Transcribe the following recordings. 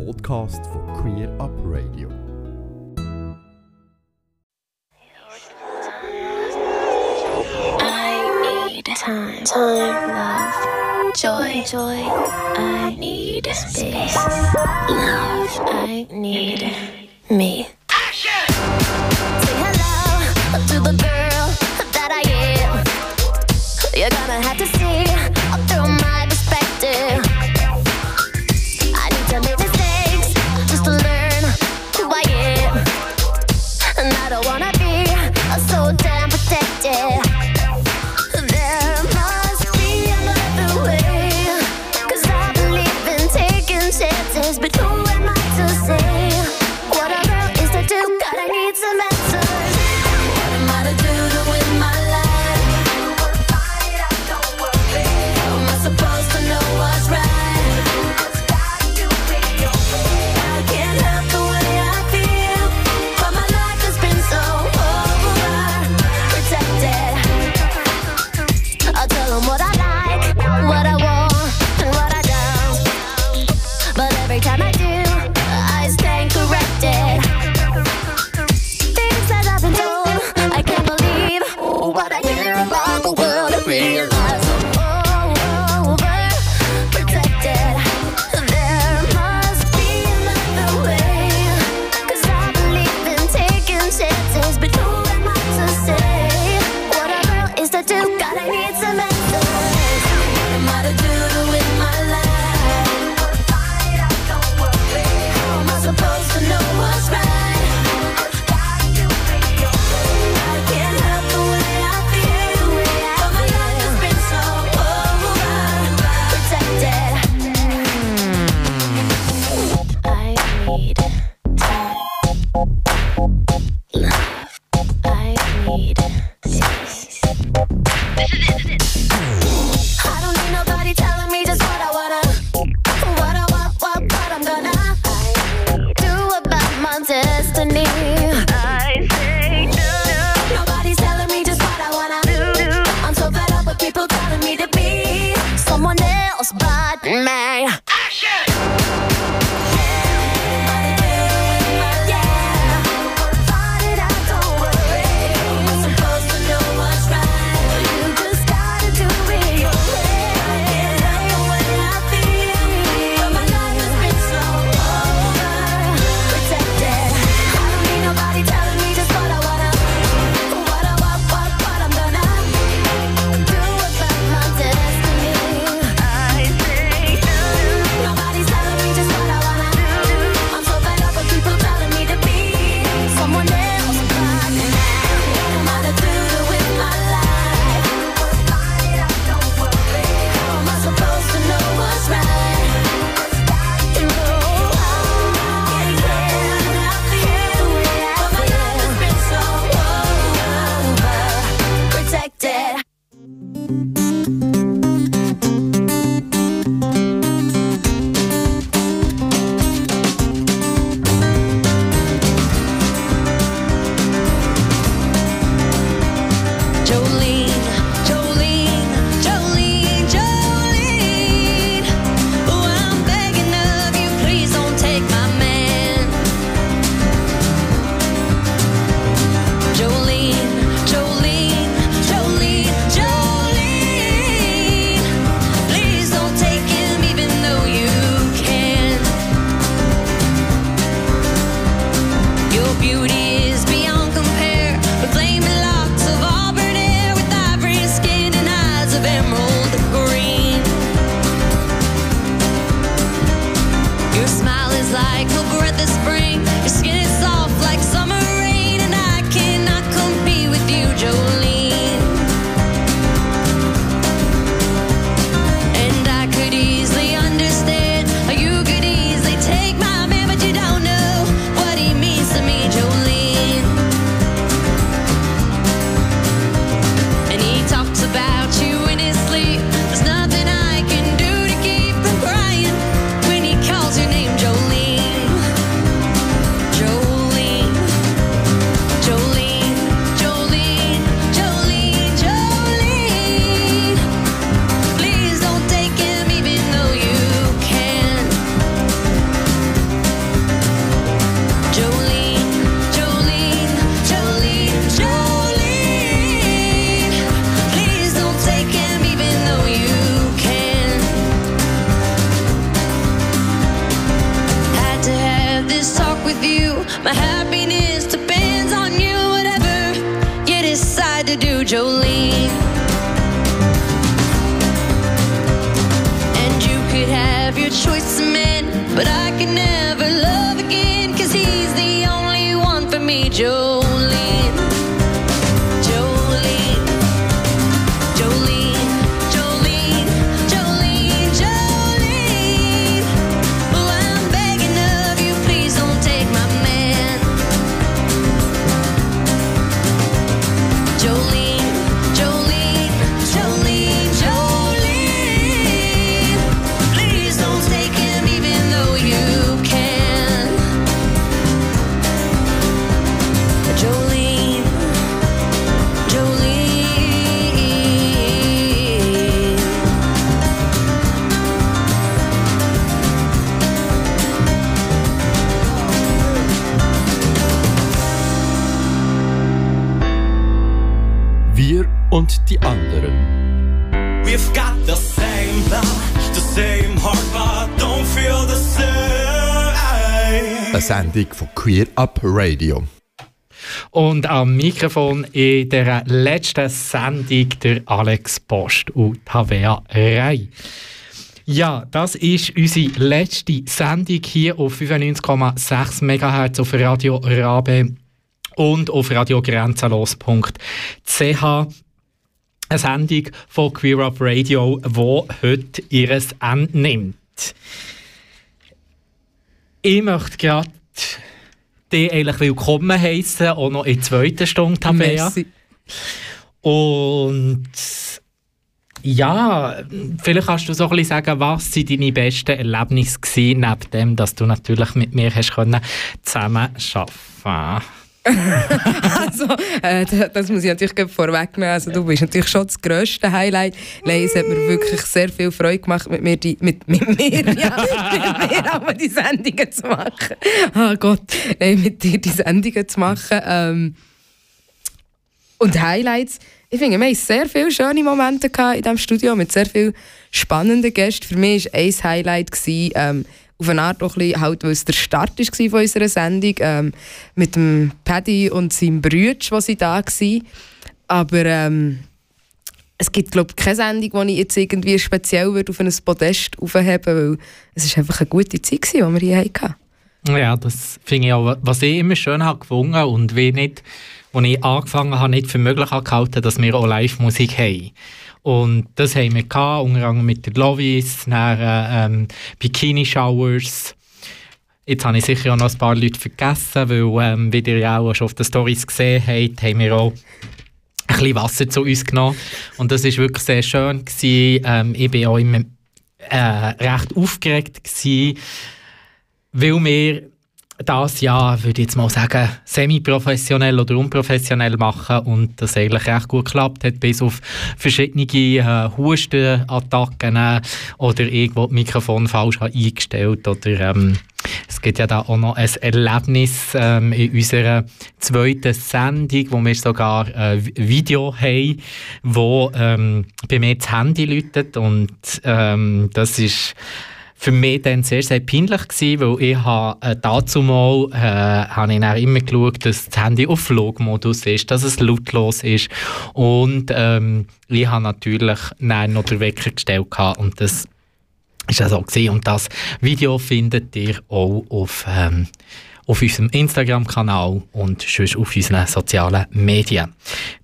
podcast for Queer Up Radio. I need time, time, love, joy, joy. I need space, love. I need me. Say hello to the girl that I am. You're gonna have to. Sendung von Queer Up Radio. Und am Mikrofon in der letzten Sendung der Alex Post und Tavea Rei. Ja, das ist unsere letzte Sendung hier auf 95,6 MHz auf Radio Rabe und auf radiogrenzenlos.ch. Eine Sendung von Queer Up Radio, die heute ihr Ende nimmt. Ich möchte gerade dich eigentlich willkommen heißen, auch noch in der zweiten Stunde, Tabea. Merci. Und ja, vielleicht kannst du so ein bisschen sagen, was sind deine besten Erlebnisse gewesen, neben dem, dass du natürlich mit mir hast können zusammen arbeiten Also, äh, das muss ich natürlich vorwegnehmen. Also, du bist natürlich schon das grösste Highlight. Nein, es hat mir wirklich sehr viel Freude gemacht, mit mir, die, mit, mit mir, ja, mit mir auch die Sendungen zu machen. Oh Gott, nein, mit dir die Sendungen zu machen. Ähm, und Highlights. Ich finde, wir hatten sehr viele schöne Momente in diesem Studio mit sehr vielen spannenden Gästen. Für mich war ein Highlight, ähm, auf eine Art auch ein bisschen, halt, weil es der Start war von unserer Sendung, ähm, mit dem Paddy und seinem Bruder, wo sie da waren. Aber ähm, es gibt, glaube ich, keine Sendung, die ich jetzt irgendwie speziell auf ein Podest aufheben würde, weil es war einfach eine gute Zeit, gewesen, die wir hier hatten. Ja, das finde ich auch, was ich immer schön habe gefunden und wie nicht, als ich angefangen habe, nicht für möglich gehalten, dass wir auch Live-Musik haben. Und das haben wir gehabt, unter anderem mit der Lovis, dann ähm, Bikini Showers. Jetzt habe ich sicher auch noch ein paar Leute vergessen, weil, ähm, wie ihr ja auch schon auf den Stories gesehen habt, haben wir auch ein bisschen Wasser zu uns genommen. Und das war wirklich sehr schön. Gewesen. Ähm, ich war auch immer äh, recht aufgeregt, gewesen, weil wir das ja, würde ich jetzt mal sagen, semi-professionell oder unprofessionell machen und das eigentlich recht gut geklappt hat, bis auf verschiedene äh, Hustenattacken äh, oder irgendwo das Mikrofon falsch eingestellt oder ähm, es gibt ja da auch noch ein Erlebnis ähm, in unserer zweiten Sendung, wo wir sogar ein Video haben, wo ähm, bei mir das Handy läutet und ähm, das ist für mich dann sehr, sehr peinlich gewesen, weil ich habe äh, dazu mal äh, habe ich dann immer geschaut, dass das Handy auf Flugmodus ist, dass es lautlos ist und ähm, ich habe natürlich dann noch den Wecker gestellt und das ist ja so gewesen. und das Video findet ihr auch auf ähm, auf unserem Instagram-Kanal und sonst auf unseren sozialen Medien.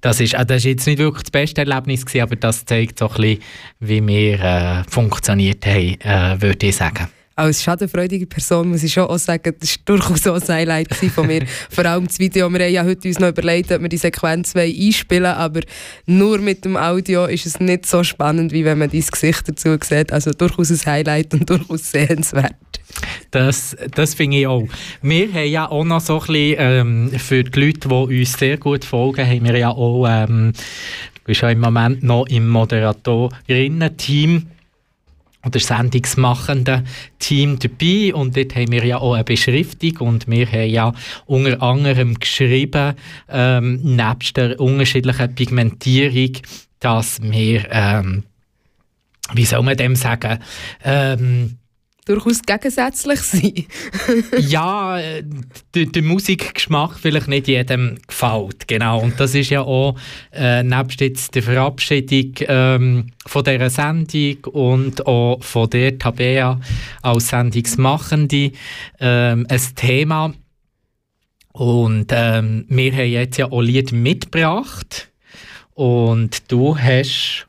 Das ist, äh, das ist jetzt nicht wirklich das beste Erlebnis gewesen, aber das zeigt so ein bisschen, wie wir äh, funktioniert haben, äh, würde ich sagen. Als schadenfreudige Person muss ich schon auch sagen, das war durchaus auch ein Highlight von mir. Vor allem das Video. Wir haben ja heute uns noch überlegt, ob wir die Sequenz einspielen wollen, aber nur mit dem Audio ist es nicht so spannend, wie wenn man dein Gesicht dazu sieht. Also durchaus ein Highlight und durchaus sehenswert. Das, das finde ich auch. Wir haben ja auch noch so ein bisschen, ähm, für die Leute, die uns sehr gut folgen, haben wir ja auch, ähm, du bist ja im Moment noch im Moderatorinnen-Team oder sendungsmachenden Team dabei. Und dort haben wir ja auch eine Beschriftung und wir haben ja unter anderem geschrieben, ähm, nebst der unterschiedlichen Pigmentierung, dass wir, ähm, wie soll man dem sagen, ähm, durchaus gegensätzlich sein. ja, äh, der, der Musikgeschmack vielleicht nicht jedem gefällt, genau. Und das ist ja auch äh, nebst jetzt der Verabschiedung ähm, von dieser Sendung und auch von der Tabea als Sendungsmachende ähm, ein Thema. Und ähm, wir haben jetzt ja auch Lied mitgebracht und du hast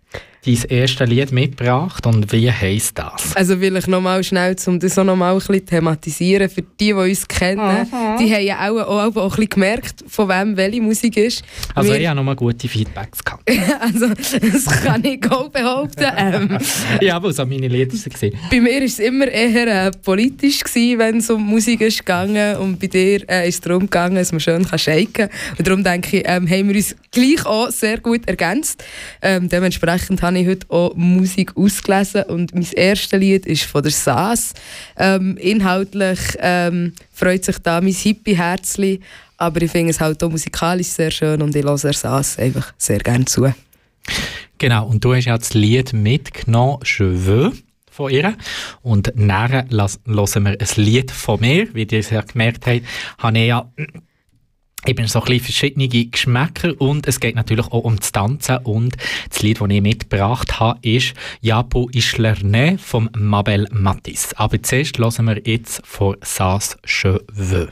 dein erstes Lied mitgebracht und wie heisst das? Also will ich nochmal schnell, um das auch nochmal ein bisschen thematisieren, für die, die uns kennen, die haben ja auch, auch, auch ein bisschen gemerkt, von wem welche Musik ist. Also Wir- ich habe nochmal gute Feedbacks gehabt. also das kann ich auch behaupten. Ähm, ja, aber so meine Lieder waren. bei mir war es immer eher äh, politisch, gewesen, wenn es um Musik ist gegangen und bei dir äh, ist es darum gegangen, dass man schön kann shaken kann. Und darum denke ich, ähm, haben wir uns gleich auch sehr gut ergänzt. Ähm, dementsprechend habe ich heute auch Musik ausgelesen und mein erstes Lied ist von der Saas. Ähm, inhaltlich ähm, freut sich da mein Hippie-Herzli, aber ich finde es halt auch musikalisch sehr schön und ich höre der Saas einfach sehr gerne zu. Genau, und du hast ja das Lied mitgenommen, «Cheveux» von ihr. Und nachher hören wir ein Lied von mir. Wie ihr es ja gemerkt habt, habe ich ja eben so ein verschiedene Geschmäcker und es geht natürlich auch um das Tanzen und das Lied, das ich mitgebracht habe, ist «Japo Ischlerne» von Mabel Mattis. Aber zuerst hören wir jetzt von «Sas Cheveux».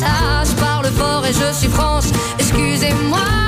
Je parle fort et je suis France, excusez-moi.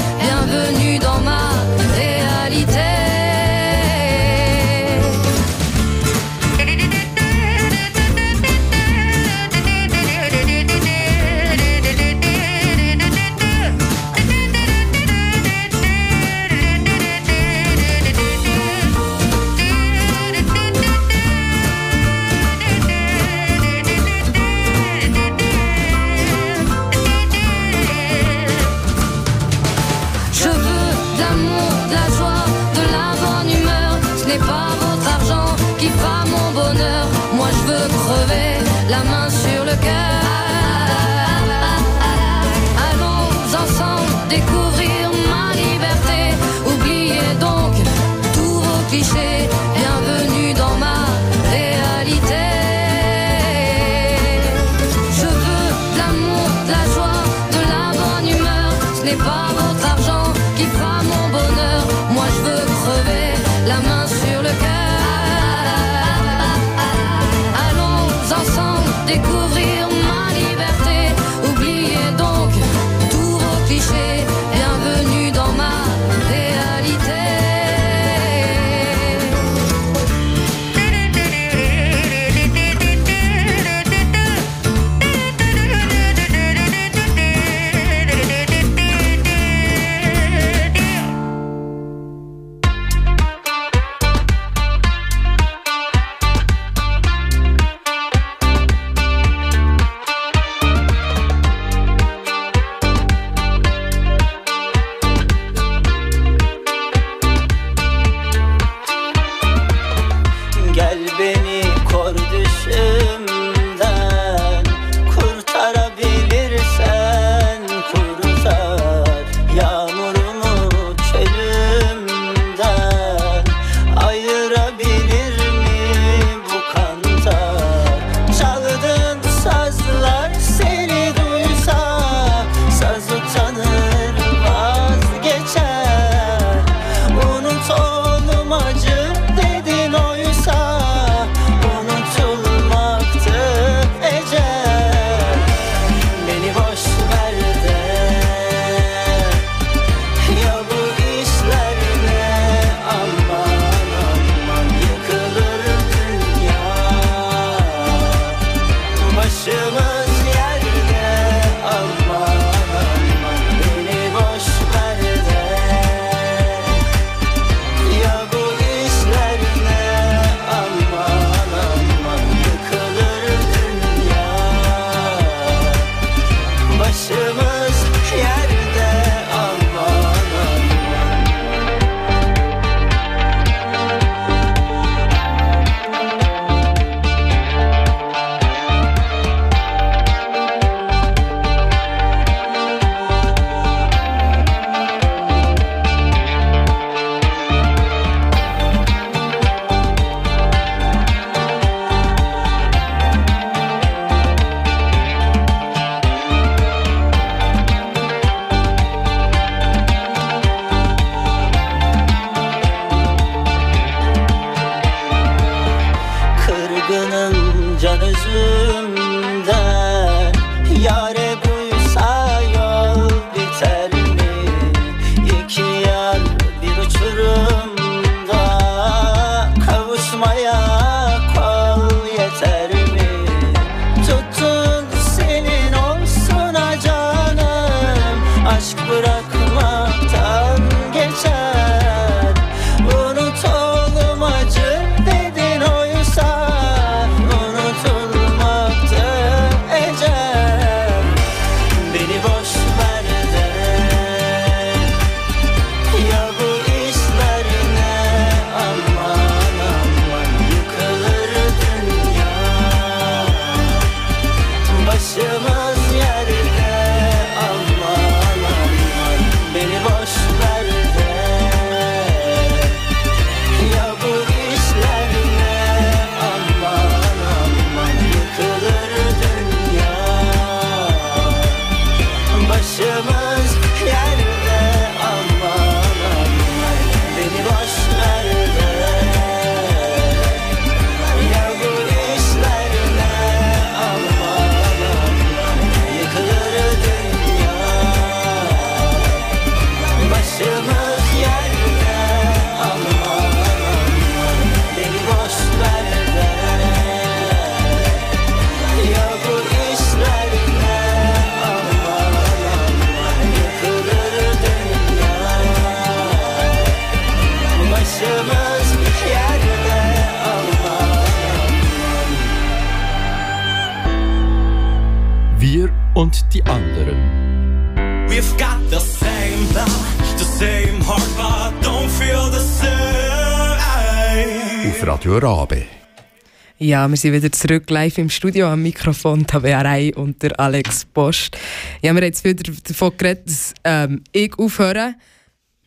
Wir sind wieder zurück live im Studio am Mikrofon, Tabea Rey und der Alex Post. Ja, wir haben jetzt wieder davon geredet, dass ähm, ich aufhöre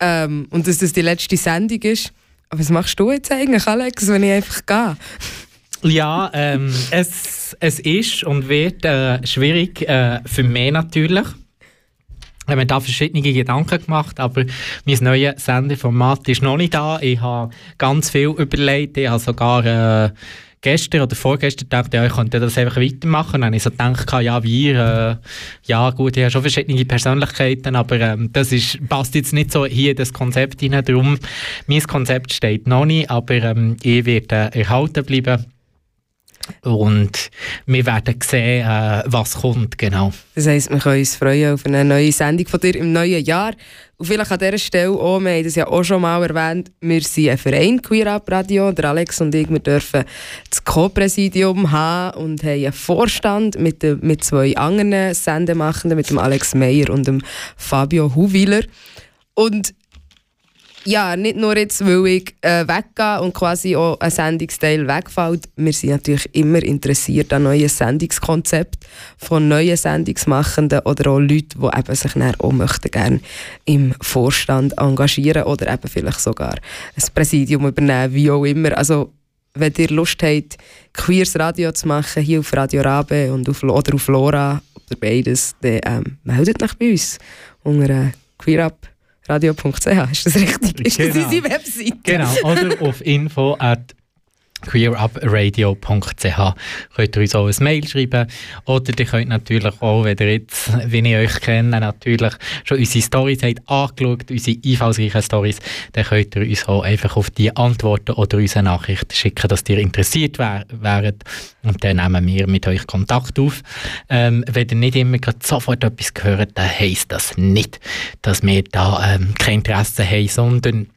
ähm, und dass das die letzte Sendung ist. Aber was machst du jetzt eigentlich, Alex, wenn ich einfach gehe? Ja, ähm, es, es ist und wird äh, schwierig äh, für mich natürlich. Ich habe mir da verschiedene Gedanken gemacht, aber mein neues Sendeformat ist noch nicht da. Ich habe ganz viel überlegt. Ich habe sogar äh, gestern oder vorgestern gedacht, ja, ich könnte das einfach weitermachen. Dann habe ich so gedacht, ja, wir, äh, ja gut, ich habe schon verschiedene Persönlichkeiten, aber ähm, das ist, passt jetzt nicht so hier in das Konzept hinein. Darum, mein Konzept steht noch nicht, aber ähm, ich werde äh, erhalten bleiben. Und wir werden sehen, äh, was kommt, genau. Das heisst, wir können uns freuen auf eine neue Sendung von dir im neuen Jahr. Und vielleicht an dieser Stelle auch, wir haben das ja auch schon mal erwähnt, wir sind ein Verein, Queer Up Radio, der Alex und ich, wir dürfen das Co-Präsidium haben und haben einen Vorstand mit, de, mit zwei anderen Sendemachenden, mit dem Alex Meyer und dem Fabio Huwiler. Und ja, nicht nur jetzt, weil ich äh, weggehe und quasi auch ein Sendungsteil wegfällt. Wir sind natürlich immer interessiert an neuen Sendungskonzepten von neuen Sendungsmachenden oder auch Leuten, die eben sich auch möchten gerne im Vorstand engagieren oder eben vielleicht sogar ein Präsidium übernehmen, wie auch immer. Also, wenn ihr Lust habt, queers Radio zu machen, hier auf Radio Rabe und auf, oder auf Lora oder beides, dann ähm, meldet euch bei uns unter äh, queerup radio.ch, ist das richtig? Ist das Genau. unsere Webseite? Genau, oder auf info at queerupradio.ch könnt ihr uns auch ein Mail schreiben oder ihr könnt natürlich auch, wenn ihr jetzt, wie ich euch kenne, natürlich schon unsere Stories habt angeschaut, unsere einfallsreichen Stories, dann könnt ihr uns auch einfach auf die antworten oder uns eine Nachricht schicken, dass ihr interessiert wär, wäret und dann nehmen wir mit euch Kontakt auf. Ähm, wenn ihr nicht immer gerade sofort etwas gehört, dann heisst das nicht, dass wir da ähm, kein Interesse haben, sondern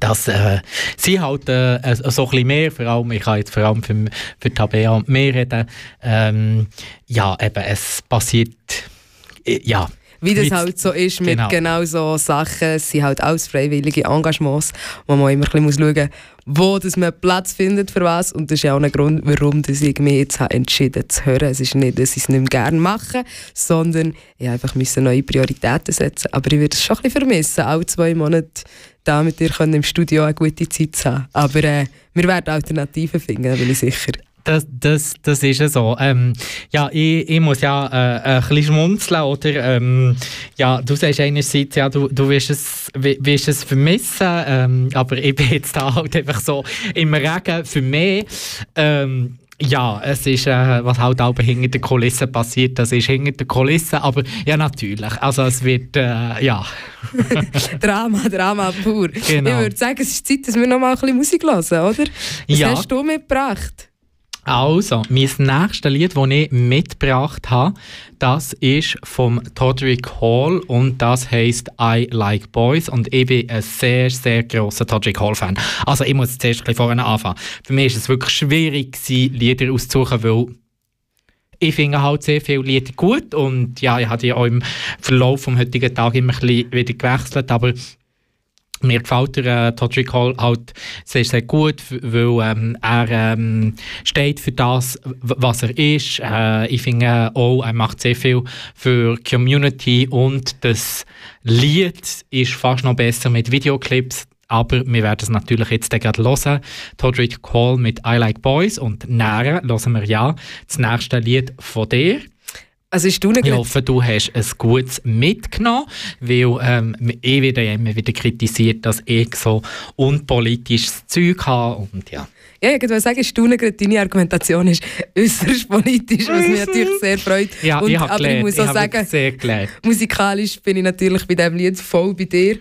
dass äh, sie halt äh, äh, so ein bisschen mehr, vor allem, ich kann jetzt vor allem für, für Tabea und mehr reden, ähm, ja, eben, es passiert, äh, ja. Wie das Mit- halt so ist mit genau. genau, so Sachen, es sind halt alles freiwillige Engagements, wo man immer ein bisschen schauen muss, wo dass man Platz findet für was. Und das ist ja auch ein Grund, warum dass ich mich jetzt habe entschieden zu hören. Es ist nicht, dass ich es nicht mehr gerne mache, sondern ich einfach müssen neue Prioritäten setzen. Aber ich würde es schon ein bisschen vermissen, alle zwei Monate da mit dir können im Studio eine gute Zeit zu haben. Aber äh, wir werden Alternativen finden, bin ich sicher. Das, das, das ist ja so. Ähm, ja, ich, ich muss ja äh, ein bisschen schmunzeln, oder? Ähm, ja, du sagst einerseits, ja, du, du wirst, es, wi- wirst es vermissen, ähm, aber ich bin jetzt da halt einfach so im Regen für mich. Ähm, ja, es ist, äh, was halt auch hinter den Kulissen passiert, das ist hinter den Kulissen, aber ja, natürlich. Also es wird, äh, ja. Drama, Drama pur. Genau. Ich würde sagen, es ist Zeit, dass wir noch mal ein bisschen Musik hören, oder? Was Ja. hast du mitgebracht? Also, mein nächstes Lied, das ich mitgebracht habe, das ist vom Todrick Hall und das heisst I Like Boys und ich bin ein sehr, sehr grosser Todrick Hall-Fan. Also ich muss zuerst ein vorne anfangen. Für mich ist es wirklich schwierig, Lieder auszusuchen, weil ich finde halt sehr viele Lieder gut und ja, ich habe die auch im Verlauf des heutigen Tages immer ein bisschen wieder gewechselt, aber mir gefällt der äh, Todrick Hall halt sehr, sehr gut, weil ähm, er ähm, steht für das, was er ist. Äh, ich finde auch, er macht sehr viel für die Community und das Lied ist fast noch besser mit Videoclips. Aber wir werden es natürlich jetzt gerade hören. Todrick Hall mit I Like Boys und näher hören wir ja das nächste Lied von dir. Also nicht Ich hoffe, du hast ein gutes mitgenommen, weil ähm, ich werde ja immer wieder kritisiert, dass ich so unpolitisches Zeug habe und ja. Ja, ich wollte sagen, staune gerade, deine Argumentation ist äußerst politisch, was mich natürlich sehr freut. Ja, Und, ich habe aber ich gelernt, muss ich sagen, sehr gelernt. musikalisch bin ich natürlich bei diesem Lied voll bei dir.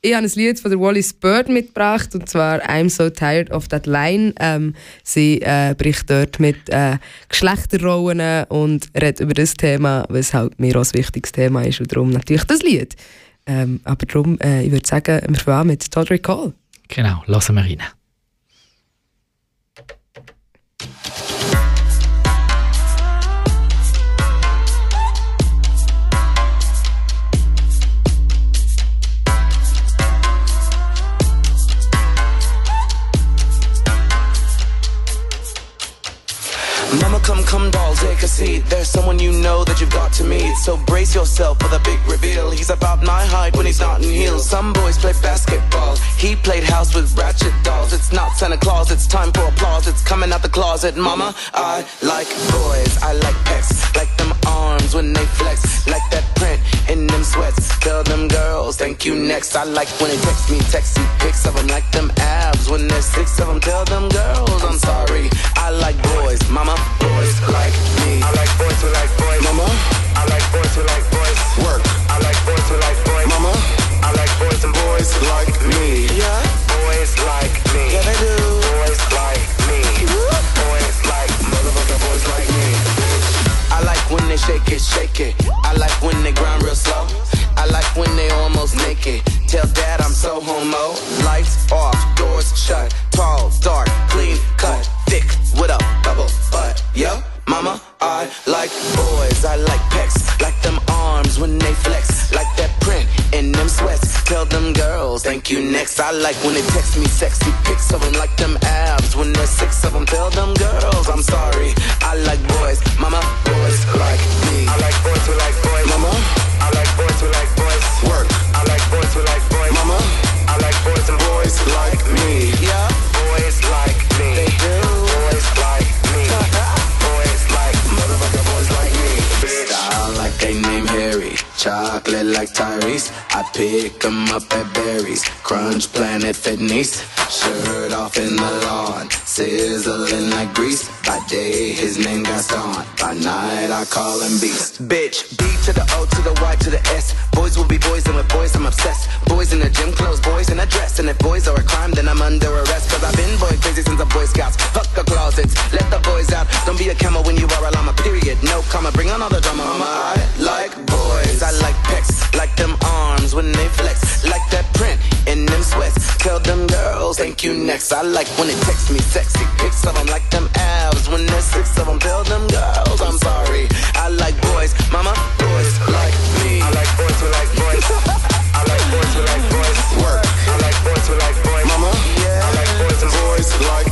Ich habe ein Lied von der Wallis Bird mitgebracht und zwar I'm so tired of that line. Ähm, sie äh, bricht dort mit äh, Geschlechterrollen und redet über das Thema, was halt mir auch ein wichtiges Thema ist und darum natürlich das Lied. Ähm, aber darum, äh, ich würde sagen, wir fangen an mit Todrick Hall. Genau, lassen wir rein. One you know that you've got to meet. So brace yourself for the big reveal. He's about my height when he's not in heels. Some boys play basketball. He played house with ratchet dolls. It's not Santa Claus, it's time for applause. It's coming out the closet, mama. I like boys, I like pecs. Like them arms when they flex. Like that print in them sweats. Tell them girls, thank you next. I like when they text me, texty pics of them. Like them abs when there's six of them. Tell them girls, I'm sorry. I like boys, mama. Boys like me. I like boys who like boys. Mama, I like boys who like boys. Shake it, shake it. I like when they grind real slow. I like when they almost naked. Tell dad I'm so homo. Lights off, doors shut. Tall, dark, clean cut, thick with a double butt. Yo, mama, I like boys. I like pecs, like you next. I like when they text me sexy pics of them, like them abs when there's six of them. Tell them girls, I'm sorry. I like boys, mama, boys like me. I like boys who like boys. Mama, like Tyrese. I pick pick 'em up at Berries. Crunch Planet Fitness. Shirt off in the lawn. Sizzling like grease. By day, his name got Gaston. By night, I call him Beast. Bitch, B to the O to the Y to the S. Boys will be boys, and with boys, I'm obsessed. Boys in the gym clothes, boys in a dress. And if boys are a crime, then I'm under arrest. Cause I've been boy crazy since the Boy Scouts. Fuck the closets, let the boys out. Don't be a camel when you are a llama, period. No comma, bring on all the drama. Mama, I like boys, I like pecs. Like them arms when they flex. Like that print in them sweats. Tell them girls, thank you next. I like when they text me sexy pics of them. Like them abs when there's six of them. Tell them girls, I'm sorry. I like boys, mama, boys like me. I like boys who like boys. I like boys who like boys. Work. I like boys who like boys. Mama, yeah. I like boys and boys like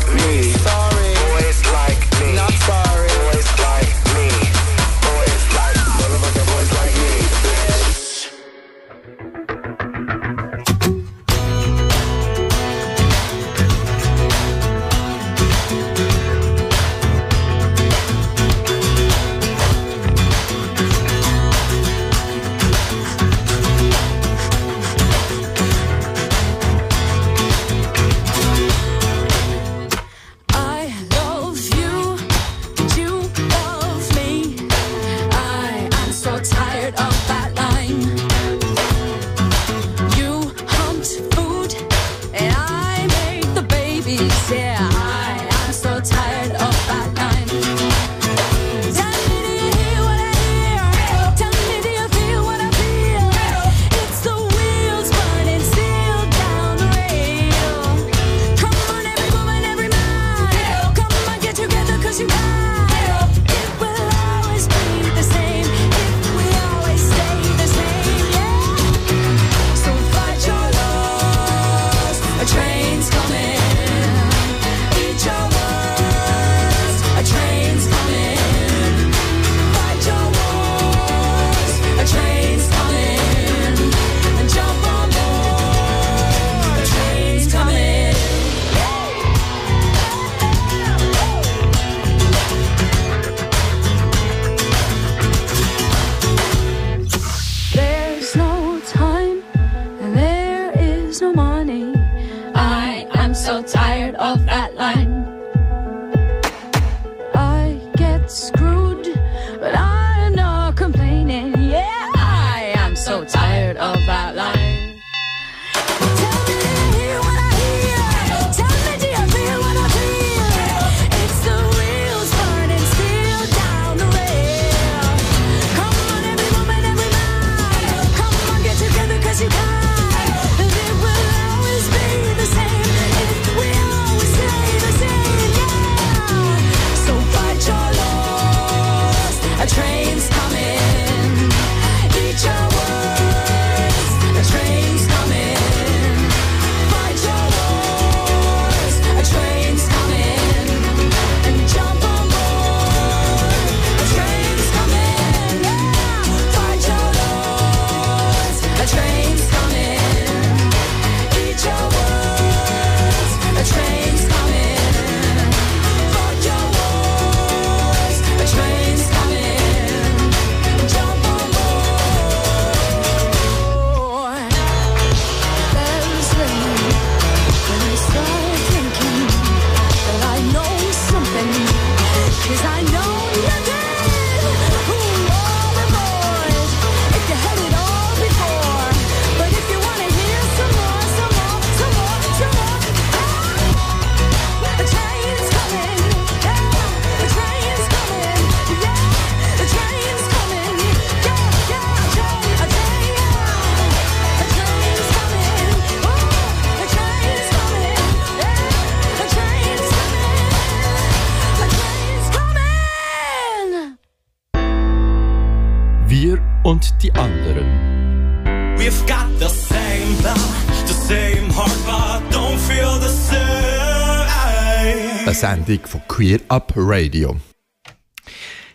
Sendung von Queer Up Radio.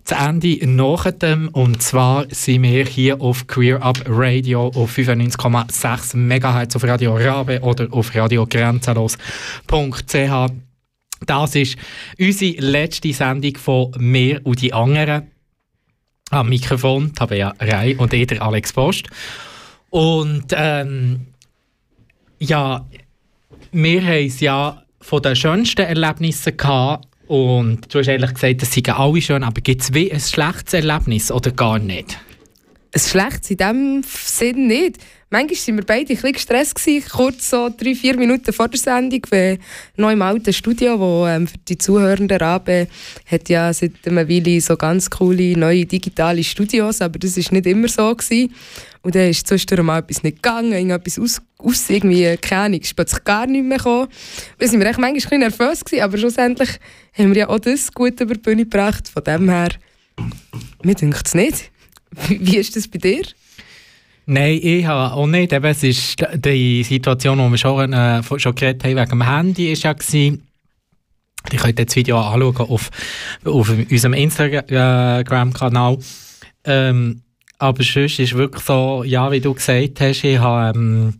zu Ende nach dem. Und zwar sind wir hier auf Queer Up Radio auf 95,6 MHz auf Radio Rabe oder auf radiogrenzenlos.ch. Das ist unsere letzte Sendung von mir und die anderen. Am Mikrofon Tabea Rei und ich, der Alex Post. Und ähm, ja, wir haben es ja von den schönsten Erlebnissen gehabt. Und du hast eigentlich gesagt, es seien alle schön, aber gibt es wie ein schlechtes Erlebnis oder gar nicht? Ein schlechtes in dem Sinn nicht. Manchmal waren wir beide ein gestresst, kurz so drei, vier Minuten vor der Sendung, weil noch im alten Studio, wo ähm, für die Zuhörenden Rabe hat ja seit einer Weile so ganz coole neue digitale Studios, aber das war nicht immer so. Gewesen. Und dann ist zwischendurch mal etwas nicht gegangen, irgendetwas aus, aus irgendwie, keine Ahnung, ist plötzlich gar nicht mehr gekommen. Da sind wir echt manchmal ein nervös gewesen, aber schlussendlich haben wir ja auch das gut über die Bühne gebracht. Von dem her, mir denkt es nicht. Wie ist das bei dir? Nein, ich habe auch nicht. Eben, es ist die Situation, die wir schon, äh, schon geredet haben, wegen dem Handy, ist ja gewesen, Ihr könnt das Video anschauen auf, auf unserem Instagram-Kanal. Ähm, aber sonst ist wirklich so, ja, wie du gesagt hast, ich habe, ähm,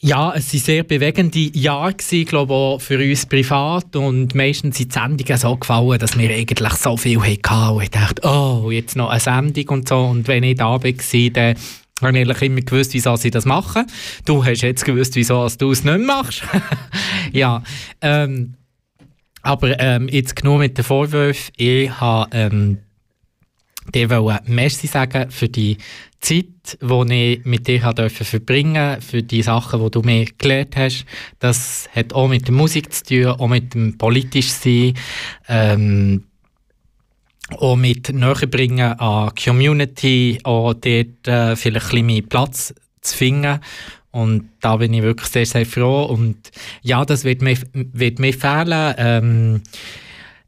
ja, es waren sehr bewegende Jahre, gewesen, glaube auch für uns privat. Und meistens sind die Sendungen so gefallen, dass wir eigentlich so viel hatten. Und ich dachte, oh, jetzt noch eine Sendung und so. Und wenn ich da war, dann habe ich eigentlich immer gewusst, wieso sie das machen. Du hast jetzt gewusst, wieso du es nicht machst. ja, ähm, aber ähm, jetzt genug mit den Vorwürfen. Ich habe ähm, dir wollte Merci sagen für die Zeit, die ich mit dir durfte verbringen für die Sachen, die du mir gelernt hast. Das hat auch mit der Musik zu tun, auch mit dem politisch sein, ähm, auch mit Näherbringen an die Community, auch dort äh, vielleicht ein bisschen mehr Platz zu finden. Und da bin ich wirklich sehr, sehr froh. Und ja, das wird mir, wird mir fehlen. Ähm,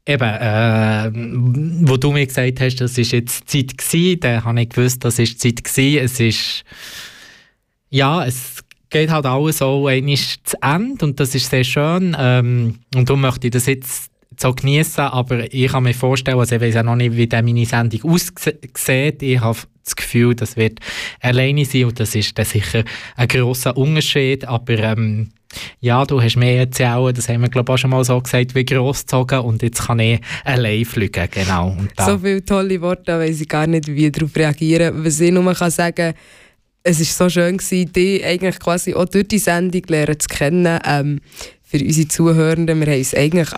Eben, äh, wo du mir gesagt hast, das ist jetzt Zeit gewesen, dann habe ich gewusst, das ist Zeit gewesen. Es ist, ja, es geht halt alles auch einmal zu Ende und das ist sehr schön. Ähm, und darum möchte ich das jetzt so genießen, aber ich kann mir vorstellen, also ich weiß ja noch nicht, wie meine Sendung aussieht. Ich habe das Gefühl, das wird alleine sein und das ist dann sicher ein grosser Unterschied, aber ähm, ja, du hast mir erzählt, das haben wir glaube ich auch schon mal so gesagt, wie großgezogen und jetzt kann ich allein fliegen, genau. So viele tolle Worte, da weiss ich gar nicht, wie ich darauf reagieren. Was ich nur kann sagen es war so schön, gewesen, dich eigentlich quasi auch durch die Sendung lernen zu kennen. Ähm, für unsere Zuhörenden, wir haben uns eigentlich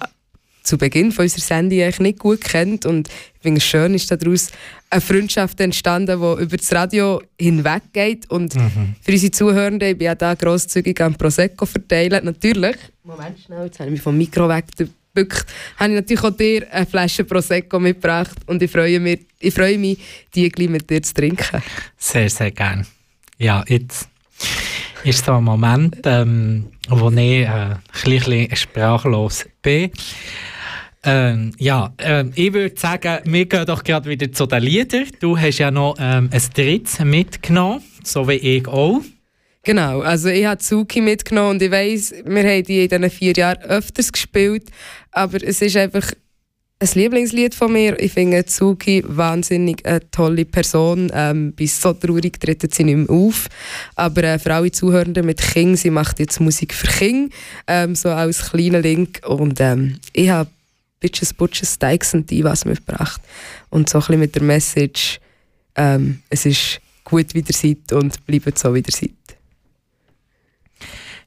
zu Beginn von unserer Sendung eigentlich nicht gut kennt und ich finde es schön, ist daraus eine Freundschaft entstanden, die über das Radio hinweggeht und für unsere Zuhörenden, ich bin ja da grosszügig am Prosecco verteilen, natürlich, Moment schnell, jetzt habe ich mich vom Mikro weggebückt, habe ich natürlich auch dir eine Flasche Prosecco mitgebracht und ich freue mich, ich freue mich die gleich mit dir zu trinken. Sehr, sehr gern. Ja, jetzt ist so ein Moment, ähm, wo ich äh, ein bisschen sprachlos bin. Ähm, ja, ähm, ich würde sagen, wir gehen doch gerade wieder zu den Liedern. Du hast ja noch ähm, ein drittes mitgenommen, so wie ich auch. Genau, also ich habe Zuki mitgenommen und ich weiss, wir haben die in diesen vier Jahren öfters gespielt, aber es ist einfach ein Lieblingslied von mir. Ich finde Zuki wahnsinnig eine tolle Person. Ähm, bin so traurig, tritt sie nicht mehr auf. Aber äh, für alle Zuhörenden mit King, sie macht jetzt Musik für King, ähm, so als kleiner Link. Und ähm, ich habe Bitches, Butches, Dykes und Divas mitgebracht. Und so ein bisschen mit der Message, ähm, es ist gut, wie ihr seid und bleibt so, wie ihr seid.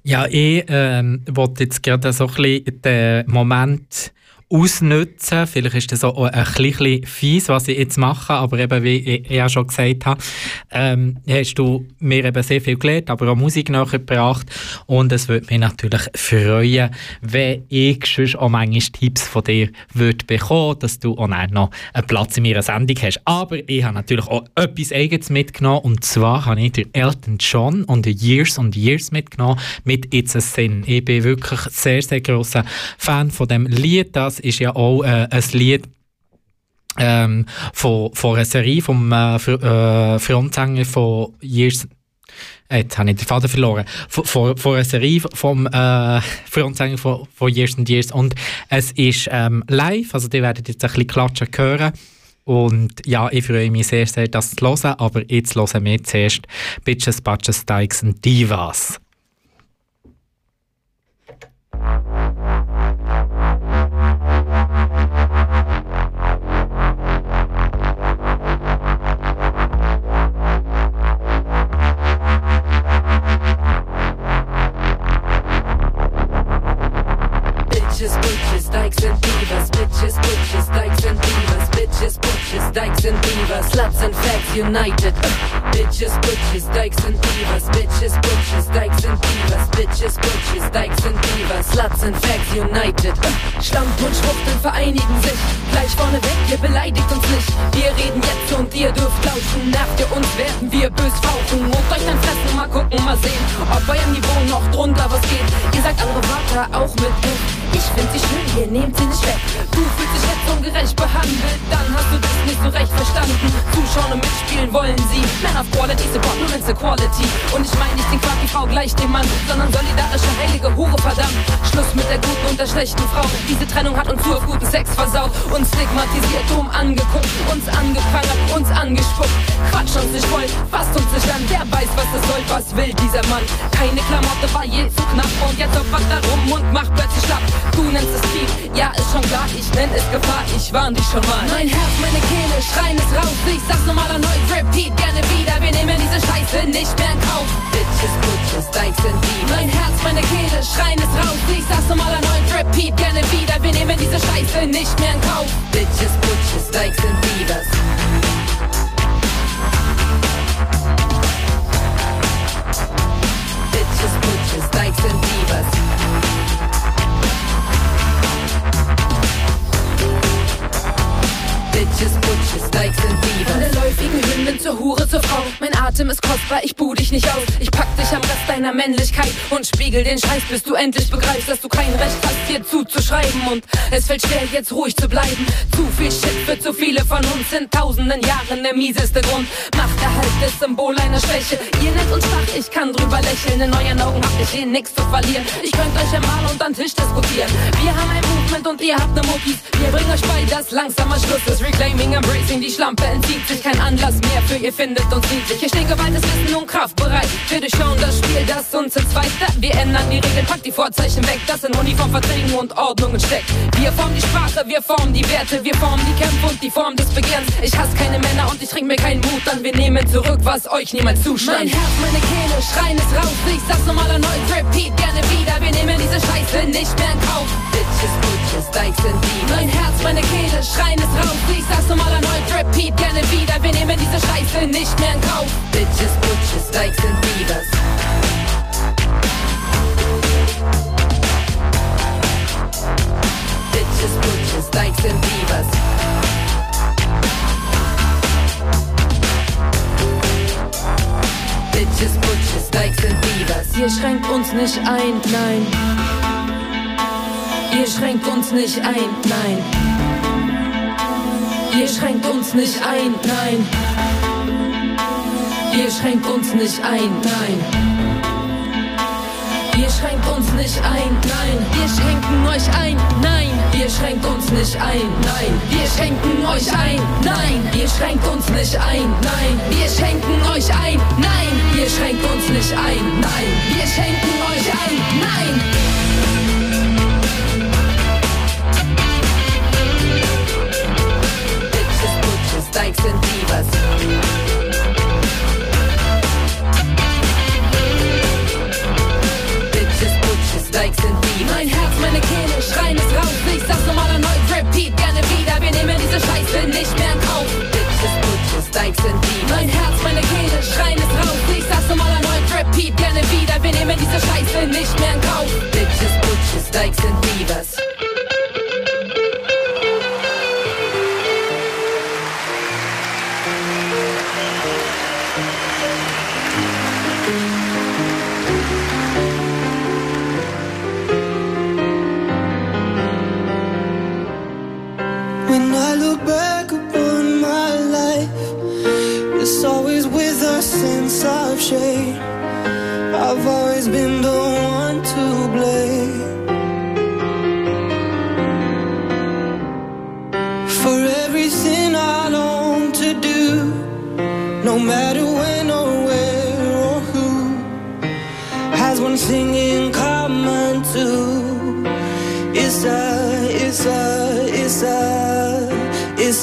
Ja, ich ähm, wollte jetzt gerade so ein bisschen den Moment ausnutzen. Vielleicht ist das auch ein bisschen fies, was ich jetzt mache, aber eben, wie ich ja schon gesagt habe, ähm, hast du mir eben sehr viel gelernt, aber auch Musik nachgebracht und es würde mich natürlich freuen, wenn ich sonst auch manchmal Tipps von dir würde bekommen, dass du auch noch einen Platz in meiner Sendung hast. Aber ich habe natürlich auch etwas Eigenes mitgenommen und zwar habe ich den Elton John und Years and Years mitgenommen mit It's a Sin. Ich bin wirklich sehr, sehr grosser Fan von dem Lied. Das ist ja auch äh, ein Lied, ähm, von, von einer Serie vom äh, Fr- äh, Frontsänger von Years äh, Jetzt habe ich den Faden verloren. Von einer Serie vom äh, Frontsänger von, von Years and Years. Und es ist ähm, live, also die werdet jetzt ein bisschen klatschen hören. Und ja, ich freue mich sehr, sehr, das zu hören. Aber jetzt hören wir zuerst Bitches, Batches, Dykes und Divas. United. Bitches, butches, dykes and divas. Bitches, butches, dykes and divas. Bitches, butches, dykes and divas. Sluts and fags united. Schlamp und Schwuchteln vereinigen sich. Gleich vorneweg, ihr beleidigt uns nicht. Wir reden jetzt und ihr dürft lauschen. Nervt ihr uns, werden wir bös fauchen. Und euch dann fressen, mal gucken, mal sehen, ob eurem Niveau noch drunter was geht. Ihr sagt andere Wörter auch mit Gift. Ich find sie schön, ihr nehmt sie nicht weg. Du fühlst dich jetzt ungerecht behandelt, dann hast du das nicht so recht verstanden. Zuschauen und mitspielen wollen sie. Man of Quality, support nur wenn's Equality. Und ich meine nicht den Quark, die Frau gleich dem Mann, sondern solidarische heilige Hure, verdammt. Schluss mit der guten und der schlechten Frau. Diese Trennung hat uns nur auf guten Sex versaut. Uns stigmatisiert, dumm angeguckt, uns angeprangert, uns angespuckt. Quatsch uns nicht voll, fasst uns nicht an. Wer weiß, was es soll, was will dieser Mann. Keine Klamotte war je zu knapp und jetzt opfert er rum und macht plötzlich schlapp. Du nennst es Krieg, ja ist schon klar, ich nenn es Gefahr, ich warn dich schon mal. Mein Herz, meine Kehle, schreien es raus, ich sag's nochmal erneut, repeat gerne wieder, wir nehmen diese Scheiße nicht mehr in Kauf. Bitches, Butches, Dykes and Divas. Mein Herz, meine Kehle, schreien es raus, ich sag's nochmal erneut, repeat gerne wieder, wir nehmen diese Scheiße nicht mehr in Kauf. Bitches, Butches, Dykes and Divas. Bitches, Dykes and Divas. Bitches, Butches, Dykes and Divas. Von der läufigen Hündin zur Hure zur Frau. Mein Atem ist kostbar, ich buh dich nicht aus. Ich pack dich am Rest deiner Männlichkeit und spiegel den Scheiß, bis du endlich begreifst, dass du kein Recht hast, hier zuzuschreiben. Und es fällt schwer, jetzt ruhig zu bleiben. Zu viel Shit für zu viele von uns in tausenden Jahren der mieseste Grund. Machterhalt ist Symbol einer Schwäche. Ihr nennt uns schwach, ich kann drüber lächeln. In euren Augen habt ihr hier nichts zu verlieren. Ich könnt euch ja mal unter den Tisch diskutieren. Wir haben ein Movement und ihr habt ne Muckis. Wir bringen euch bei, dass langsamer Schluss ist. Reclaiming, embracing, die Schlampe entzieht sich. Kein Anlass mehr für ihr findet uns niedlich. Hier steht gewaltes Wissen und Kraft bereit. Wir durchschauen das Spiel, das uns entzweit. Wir ändern die Regeln, packt die Vorzeichen weg. Das in Uniformverträgen und Ordnungen steckt. Wir formen die Sprache, wir formen die Werte. Wir formen die Kämpfe und die Form des Begehrens. Ich hasse keine Männer und ich trink mir keinen Mut an. Wir nehmen zurück, was euch niemals zustand. Mein Herz, meine Kehle, schreien es raus. Ich sag's nochmal erneut, repeat gerne wieder. Wir nehmen diese Scheiße nicht mehr in Kauf. Bitches, Butches, Dykes and Divas. Mein Herz, meine Kehle, schreien es raus. Ich sag's nochmal erneut, repeat gerne wieder. Wir nehmen diese Scheiße nicht mehr in Kauf. Bitches, Butches, Dykes and Divas. Bitches, Butches, Dykes and Divas. Bitches, Butches, Dykes and Divas. Ihr schränkt uns nicht ein, nein. Ihr schränkt uns nicht ein, nein. Ihr schränkt uns nicht ein, nein. Ihr schränkt uns nicht ein, nein. Ihr schränkt uns nicht ein, nein. Wir schränken euch ein, nein. Ihr schränkt uns nicht ein, nein. Wir schenken euch ein, nein. Ihr schränkt uns nicht ein, nein. Wir schenken euch ein, nein. Ihr schränkt uns nicht ein, nein. Wir schenken euch ein, nein. Dykes and Divas. Bitches, Butches, Dykes and Divas. Mein Herz, meine Kehle, schreien es raus. Ich sag's nochmal erneut, repeat gerne wieder. Wir nehmen diese Scheiße nicht mehr in Kauf. Bitches, Butches, Dykes and Divas. Mein Herz, meine Kehle, schreien es raus. Ich sag's nochmal erneut, repeat gerne wieder. Wir nehmen diese Scheiße nicht mehr in Kauf. Bitches, Butches, Dykes and Divas.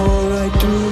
all I do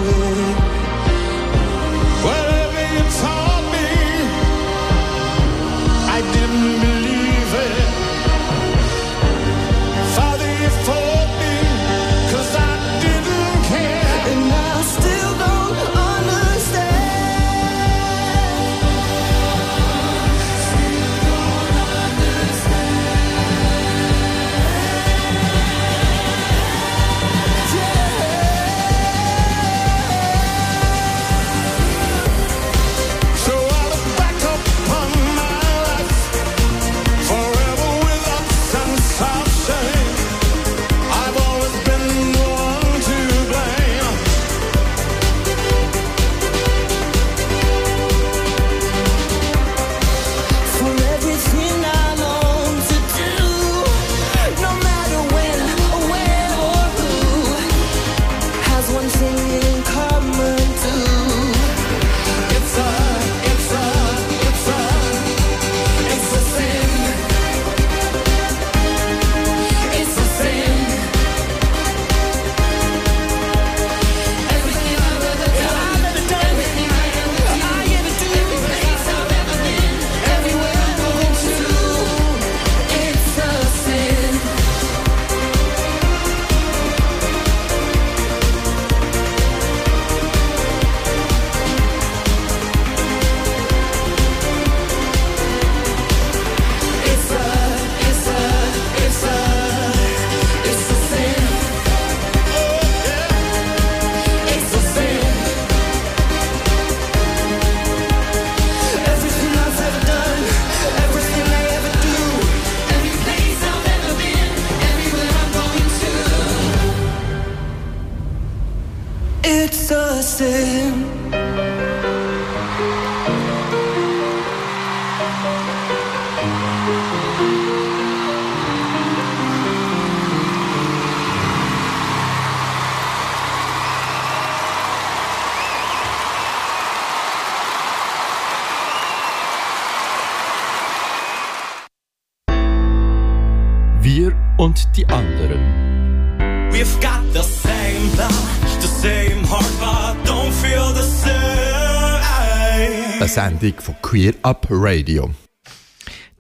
Sendung von Queer Up Radio.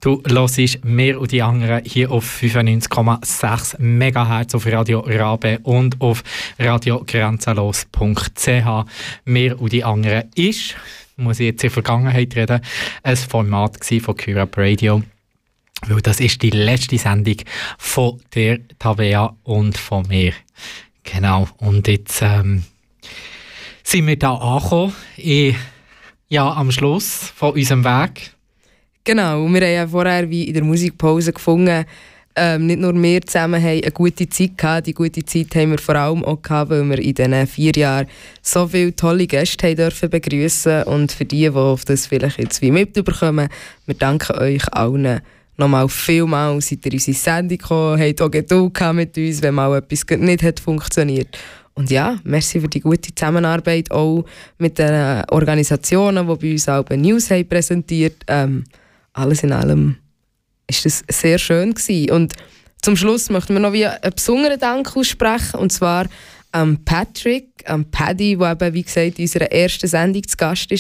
Du hörst mir und die anderen hier auf 95,6 MHz auf Radio Rabe und auf radiogrenzenlos.ch. Mir und die anderen ist, muss ich jetzt in Vergangenheit reden, ein Format von Queer Up Radio. Weil das ist die letzte Sendung von der Tavea und von mir. Genau. Und jetzt ähm, sind wir da angekommen. Ich ja, am Schluss von unserem Weg. Genau, wir haben ja vorher wie in der Musikpause gefunden, ähm, nicht nur wir zusammen haben eine gute Zeit gehabt, die gute Zeit haben wir vor allem auch gehabt, weil wir in diesen vier Jahren so viele tolle Gäste haben dürfen begrüßen und für die, die auf das vielleicht jetzt wie mitbekommen, wir danken euch allen nochmal vielmals, seid ihr unsere Sendung gekommen, habt auch Geduld mit uns, wenn mal etwas nicht hat funktioniert. Und ja, merci für die gute Zusammenarbeit auch mit den Organisationen, die bei uns auch News haben präsentiert. Ähm, alles in allem ist das sehr schön gewesen. Und zum Schluss möchten wir noch wie einen besonderen Dank aussprechen, und zwar am Patrick, am Paddy, der eben, wie gesagt, in unserer ersten Sendung zu Gast war.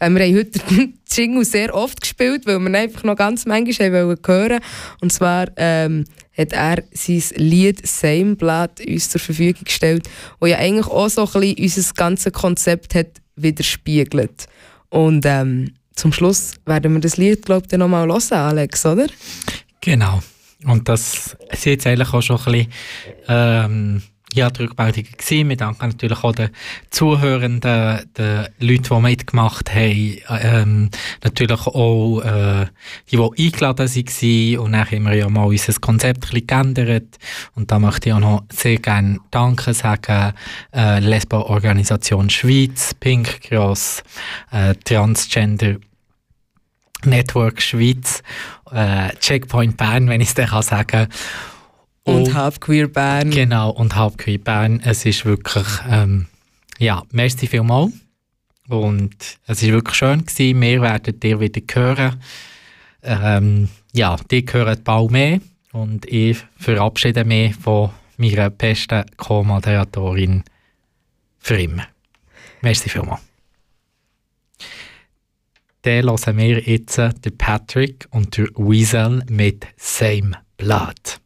Ähm, wir haben heute den Jingle sehr oft gespielt, weil wir ihn einfach noch ganz manchmal hören wollten. Und zwar ähm, hat er sein Lied «Same Blood» uns zur Verfügung gestellt, wo ja eigentlich auch so ein bisschen unser ganzes Konzept hat widerspiegelt. Und ähm, zum Schluss werden wir das Lied, glaube ich, nochmal hören, Alex, oder? Genau. Und das jetzt eigentlich auch schon ein bisschen ähm, ja, die Rückmeldung gewesen. Wir danken natürlich auch den Zuhörenden, den Leuten, die mitgemacht haben, ähm, natürlich auch äh, die, die eingeladen waren. Und dann haben wir ja mal unser Konzept ein bisschen geändert. Und da möchte ich auch noch sehr gerne Danke sagen. Äh, Lesbo-Organisation Schweiz, Pink Cross, äh, Transgender Network Schweiz, äh, Checkpoint Bern, wenn ich es kann sagen Und Und- Halb Queer Bern. Genau, und Halbqueer Bern. Es ist wirklich, ähm, ja, merci vielmals. Und es ist wirklich schön gewesen. Wir werden dir wieder hören. Ähm, ja, die hören bald mehr. Und ich verabschiede mich von meiner besten Co-Moderatorin für immer. Merci vielmals. Dann hören wir jetzt den Patrick und den Weasel mit Same Blood.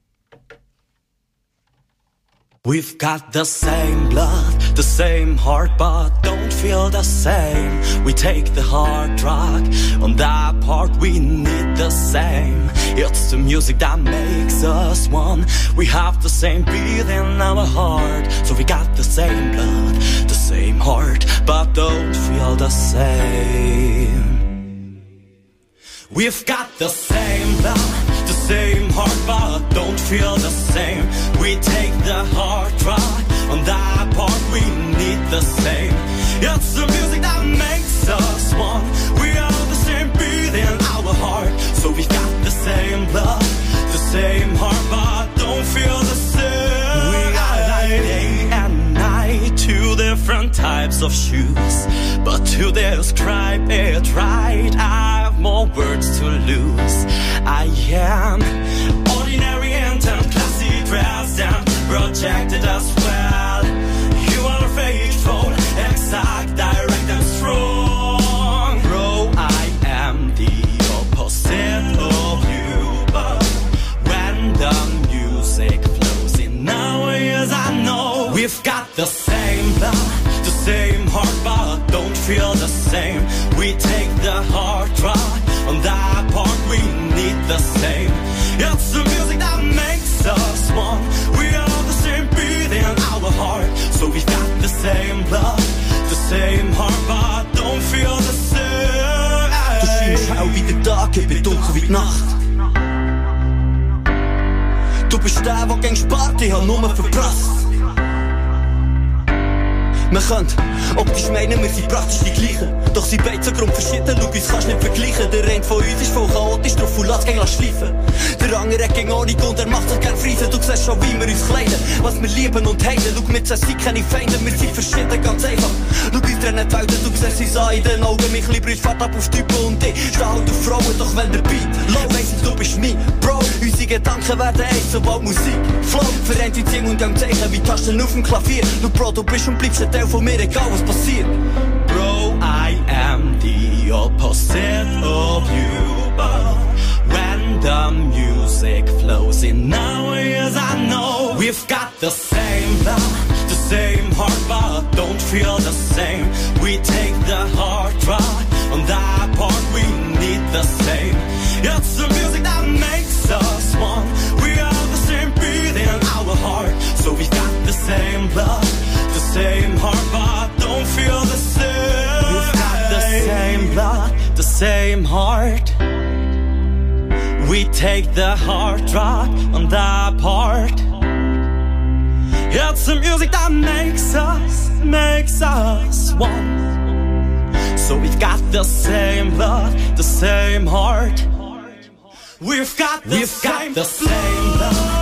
We've got the same blood, the same heart, but don't feel the same. We take the hard rock, on that part we need the same. It's the music that makes us one. We have the same beat in our heart, so we got the same blood, the same heart, but don't feel the same. We've got the same blood, same heart, but don't feel the same. We take the hard rock, on that part we need the same. It's the music that makes us one. We are the same beat in our heart, so we've got the same blood, the same heart, types of shoes, but to describe it right, I have more words to lose. I am ordinary and classy dressed and projected as well. You are faithful, exact, direct and strong. Bro, I am the opposite of you, but when the music flows in our ears, I know we've got the same blood, We take the hard rock, on that part we need the same. It's the music that makes us one. We are the same beat in our heart, so we've got the same blood, the same heart, but don't feel the same. Du scheinst hell wie der Tag, ich bin dunkel wie die Nacht. Du bist der, der gegen spart, ich hab nur verprasst. Man könnte optisch meinen, wir sind praktisch die gleichen. Doch sie beide so grundverschieden, schau, uns kannst nicht vergleichen. Der eine von uns ist voll chaotisch, drauf und lässt gegen schleifen. Der andere hat gegen Ordnung und er macht sich gern Frieden. Du siehst schon, wie wir uns kleiden, was wir lieben und haten. Schau, uns sind keine Feinde, wir sind verschieden, ganz einfach. Schau, uns trennen die Welten, du siehst uns an in den Augen. Mich lieber uns fährt ab auf Typen und ich steh halt auf Frauen, doch wenn der Beat low, weiss du bist mein Bro. Unsere Gedanken werden eins, sobald Musik flow. Vereint uns und am Zeichen wie Tasten auf dem Klavier. Du Bro, du bist und bleibst ein Teil en voor meer ik alles. Bro, I am the opposite of you, but when the music flows in our ears, I know. We've got the same love same heart but don't feel the same. We take the hard road on that part we need the same. It's the music that makes us one. We are the same beat in our heart So we've got the same love same heart, but don't feel the same. We've got the same blood, the same heart. We take the hard rock on that part. It's the music that makes us, makes us one. So we've got the same blood, the same heart. We've got the, we've same, got the same blood.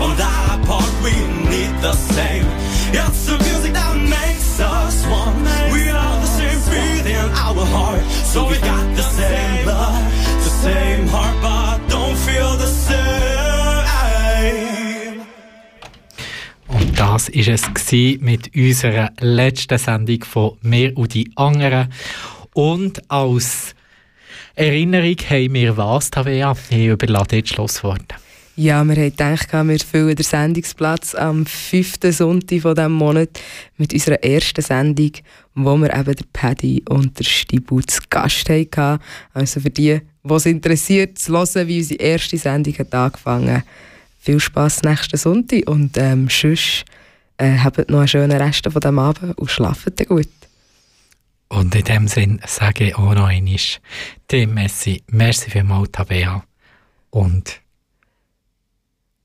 On that part. We need the same. It's the music that makes us one. We are the same breathe in our heart. So we got the same blood, the same heart, but don't feel the same. Und das war es mit unserer letzten Sendung von «Mehr und die anderen». Und als Erinnerung haben wir was, Tavea? Ich überlasse jetzt Schlusswort. Ja, wir haben gedacht, wir füllen den Sendungsplatz am fünften Sonntag von diesem Monat mit unserer ersten Sendung, wo wir eben der Paddy und der Stibu zu Gast hatten. Also für die, die es interessiert, zu hören, wie unsere erste Sendung hat angefangen Viel Spass nächsten Sonntag und ähm, sonst äh, habt noch einen schönen Rest von diesem Abend und schlaft gut. Und in dem Sinn sage ich auch noch einmal, dem Messi, merci vielmals, Tabea. Und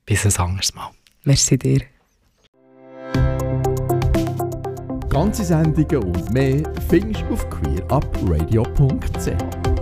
bis ein anderes Mal. Merci dir. Ganze Sendungen und mehr findest du auf queerupradio.ch.